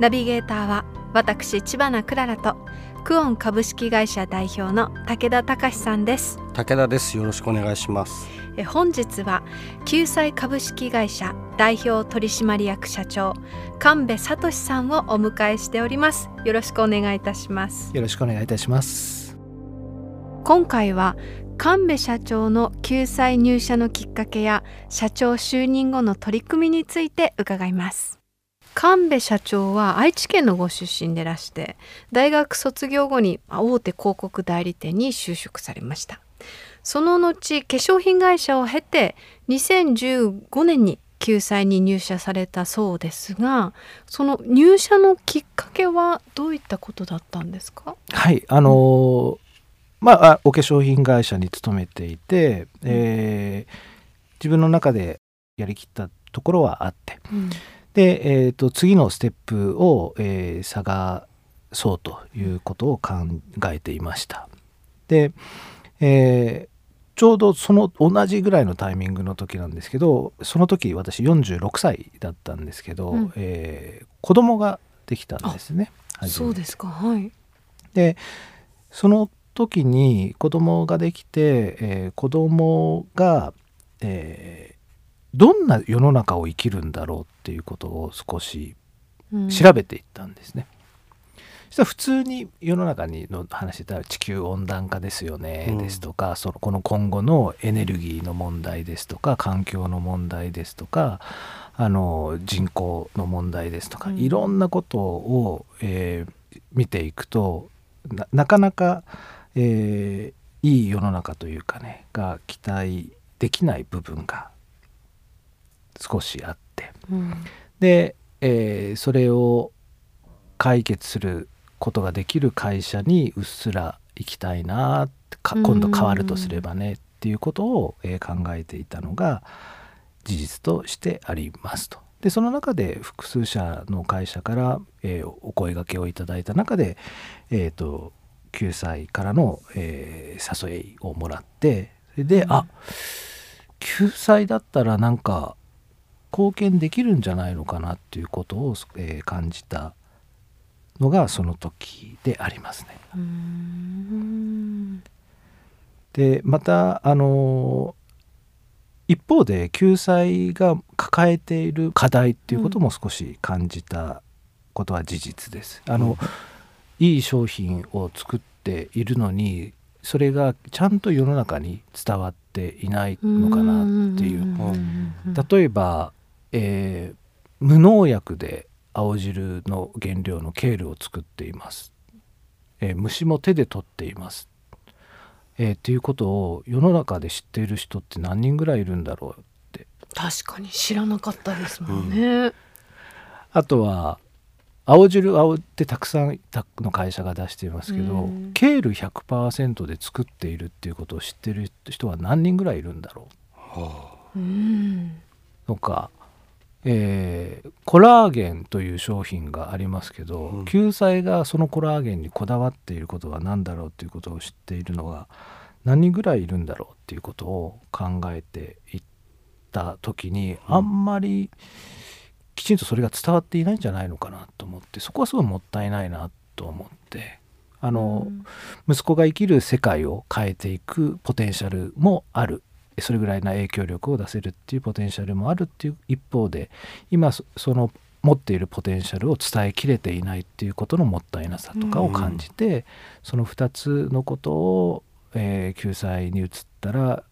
ナビゲーターは私千葉なクララとクオン株式会社代表の武田隆さんです。武田です。よろしくお願いします。え本日は救済株式会社代表取締役社長神戸聡さんをお迎えしております。よろしくお願いいたします。よろしくお願いいたします。今回は神戸社長の救済入社のきっかけや社長就任後の取り組みについて伺います神戸社長は愛知県のご出身でらして大学卒業後に大手広告代理店に就職されました。その後化粧品会社を経て2015年に救済に入社されたそうですがその入社のきっかけはどういったことだったんですか？はいあのー、まあお化粧品会社に勤めていて、えー、自分の中でやりきったところはあって、うんで、えーと、次のステップを、えー、探そうということを考えていました。で、えー、ちょうどその同じぐらいのタイミングの時なんですけどその時私46歳だったんですけど、うん、えー、子供ができたんですね。そうですかはいでその時に子供ができて、えー、子供が、えー、どんな世の中を生きるんだろうっていうことを少し調べていったんですね。うん、そしたら普通に世の中にの話で地球温暖化ですよね、ですとかそのこの今後のエネルギーの問題ですとか環境の問題ですとかあの人口の問題ですとか、うん、いろんなことを、えー、見ていくとなかなか、えー、いい世の中というかねが期待できない部分が少しあって、うん、で、えー、それを解決することができる会社にうっすら行きたいな今度変わるとすればねっていうことを、えー、考えていたのが事実としてありますと。でその中で複数社の会社から、えー、お声がけをいただいた中で、えーと、救済からの、えー、誘いをもらってそれで、うん、あ救済だったらなんか貢献できるんじゃないのかなっていうことを、えー、感じたのがその時でありますね。でまたあの一方で救済が抱えている課題っていうことも少し感じたことは事実です。あの、いい商品を作っているのにそれがちゃんと世の中に伝わっていないのかなっていう。例えばえー、無農薬で青汁の原料のケールを作っています、えー、虫も手で取っています、えー、っていうことを世の中で知っている人って何人ぐらいいるんだろうって。確かに知らなかったですもんね、うん、あとは青汁青ってたくさんの会社が出していますけど、うん、ケール100%で作っているっていうことを知ってる人は何人ぐらいいるんだろう、はあ、うん、とかえー、コラーゲンという商品がありますけど、うん、救済がそのコラーゲンにこだわっていることは何だろうということを知っているのが何人ぐらいいるんだろうっていうことを考えていった時に、あんまりきちんとそれが伝わっていないんじゃないのかなと思ってそこはすごいもったいないなと思ってあの、うん、息子が生きる世界を変えていくポテンシャルもあるそれぐらいな影響力を出せるっていうポテンシャルもあるっていう一方で今その持っているポテンシャルを伝えきれていないっていうことのもったいなさとかを感じて、うん、その2つのことを、えー、救済に移ったら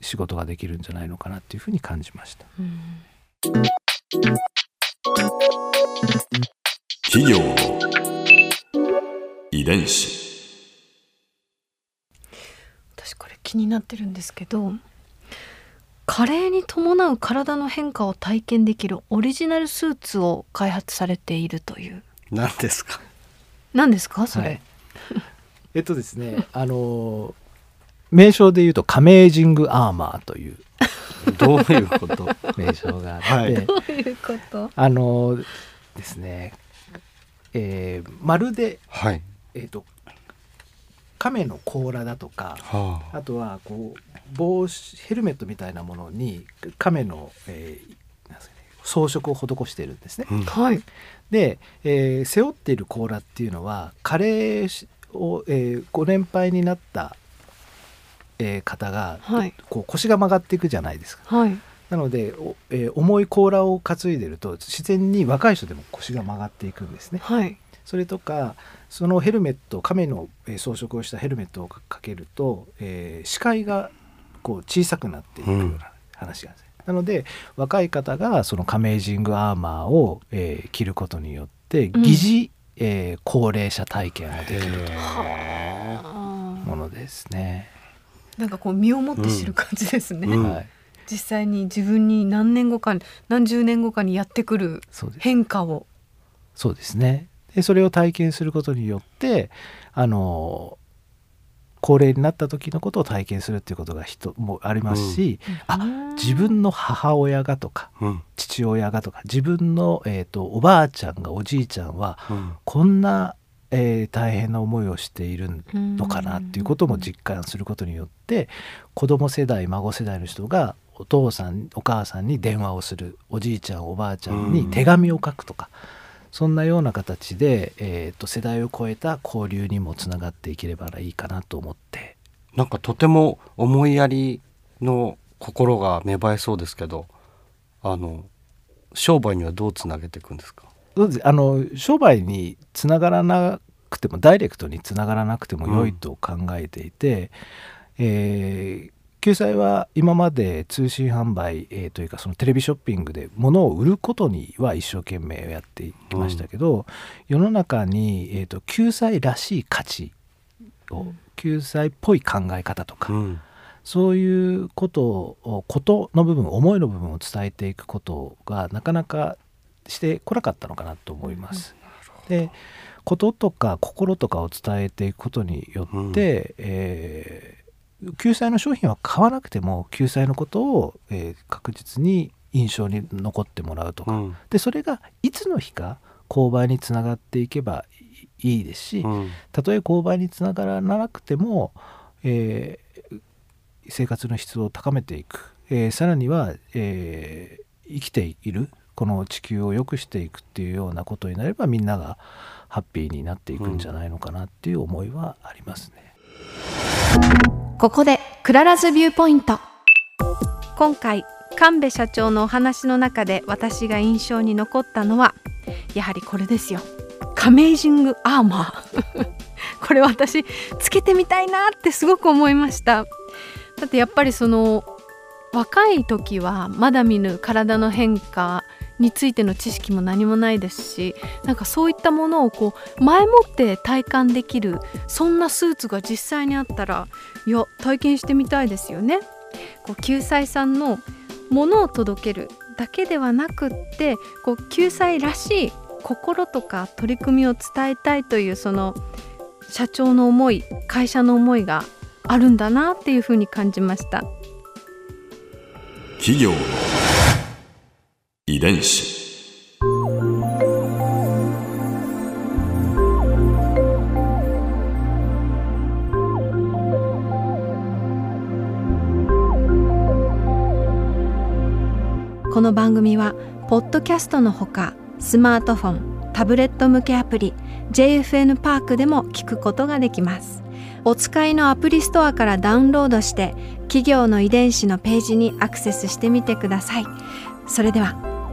仕事ができるんじゃないのかなっていうふうに感じました。うん、企業遺伝子。私これ気になってるんですけど加齢に伴う体の変化を体験できるオリジナルスーツを開発されているという。何ですか？何ですか？それ、はい。えっとですねあの名称で言うとカメージングアーマーという。どういうこと？名称があって、はい。どういうこと？あのですね、えーまるで、はい。えっと亀の甲羅だとかはああとはこう帽子ヘルメットみたいなものに亀の、えーなんですかね装飾を施しているんですね。うんはいで、えー背負っている甲羅っていうのは加齢を、えーご年配になった、えー方が、はいこう腰が曲がっていくじゃないですか。はいなので、おえー重い甲羅を担いでると自然に若い人でも腰が曲がっていくんですね。はいそれとかそのヘルメット亀のえー装飾をしたヘルメットをかけると、えー視界がこう小さくなっていくような話があるんですね。なので若い方がそのカメージングアーマーを、えー着ることによってうん。疑似、えー高齢者体験ができるへあものですね。ーなんかこう身をもって知る感じですね、うん。はい、実際に自分に何年後か何十年後かにやってくるそうです。変化を。そうですねでそれを体験することによってあの高齢になった時のことを体験するっていうことが人もありますし、あ自分の母親がとかうん。父親がとか自分の、えー、とおばあちゃんがおじいちゃんはうん。こんな、えー大変な思いをしているのかなっていうことも実感することによって子供世代孫世代の人がお父さんお母さんに電話をするおじいちゃんおばあちゃんに手紙を書くとか、そんなような形で、えー、と世代を超えた交流にもつながっていければいいかなと思って。なんかとても思いやりの心が芽生えそうですけどあの商売にはどうつなげていくんですか？あの商売につながらなくてもダイレクトにつながらなくても良いと考えていて、えー救済は今まで通信販売、えーというかそのテレビショッピングで物を売ることには一生懸命やっていきましたけど、世の中に、えー、と救済らしい価値を救済っぽい考え方とか、うん。そういうことをことの部分思いの部分を伝えていくことがなかなかしてこなかったのかなと思います。でこととか心とかを伝えていくことによって、えー救済の商品は買わなくても救済のことを、えー確実に印象に残ってもらうとか、うん。でそれがいつの日か購買につながっていけばいいですし、うん。たとえ購買につながらなくても、えー生活の質を高めていく、えーさらには、えー生きているこの地球を良くしていくっていうようなことになればみんながハッピーになっていくんじゃないのかなっていう思いはありますね。ここでクララズ Viewpoint。今回神戸社長のお話の中で私が印象に残ったのはやはりこれですよ。カメージングアーマー。これ私つけてみたいなってすごく思いました。だってやっぱりその若い時はまだ見ぬ体の変化についての知識も何もないですしなんかそういったものをこう前もって体感できるそんなスーツが実際にあったらいや体験してみたいですよね。こう救済さんのものを届けるだけではなくってこう救済らしい心とか取り組みを伝えたいというその社長の思い会社の思いがあるんだなっていうふうに感じました。企業遺伝子。この番組はポッドキャストのほかスマートフォンタブレット向けアプリ JFN パークでも聞くことができます。お使いのアプリストアからダウンロードして企業の遺伝子のページにアクセスしてみてください。それでは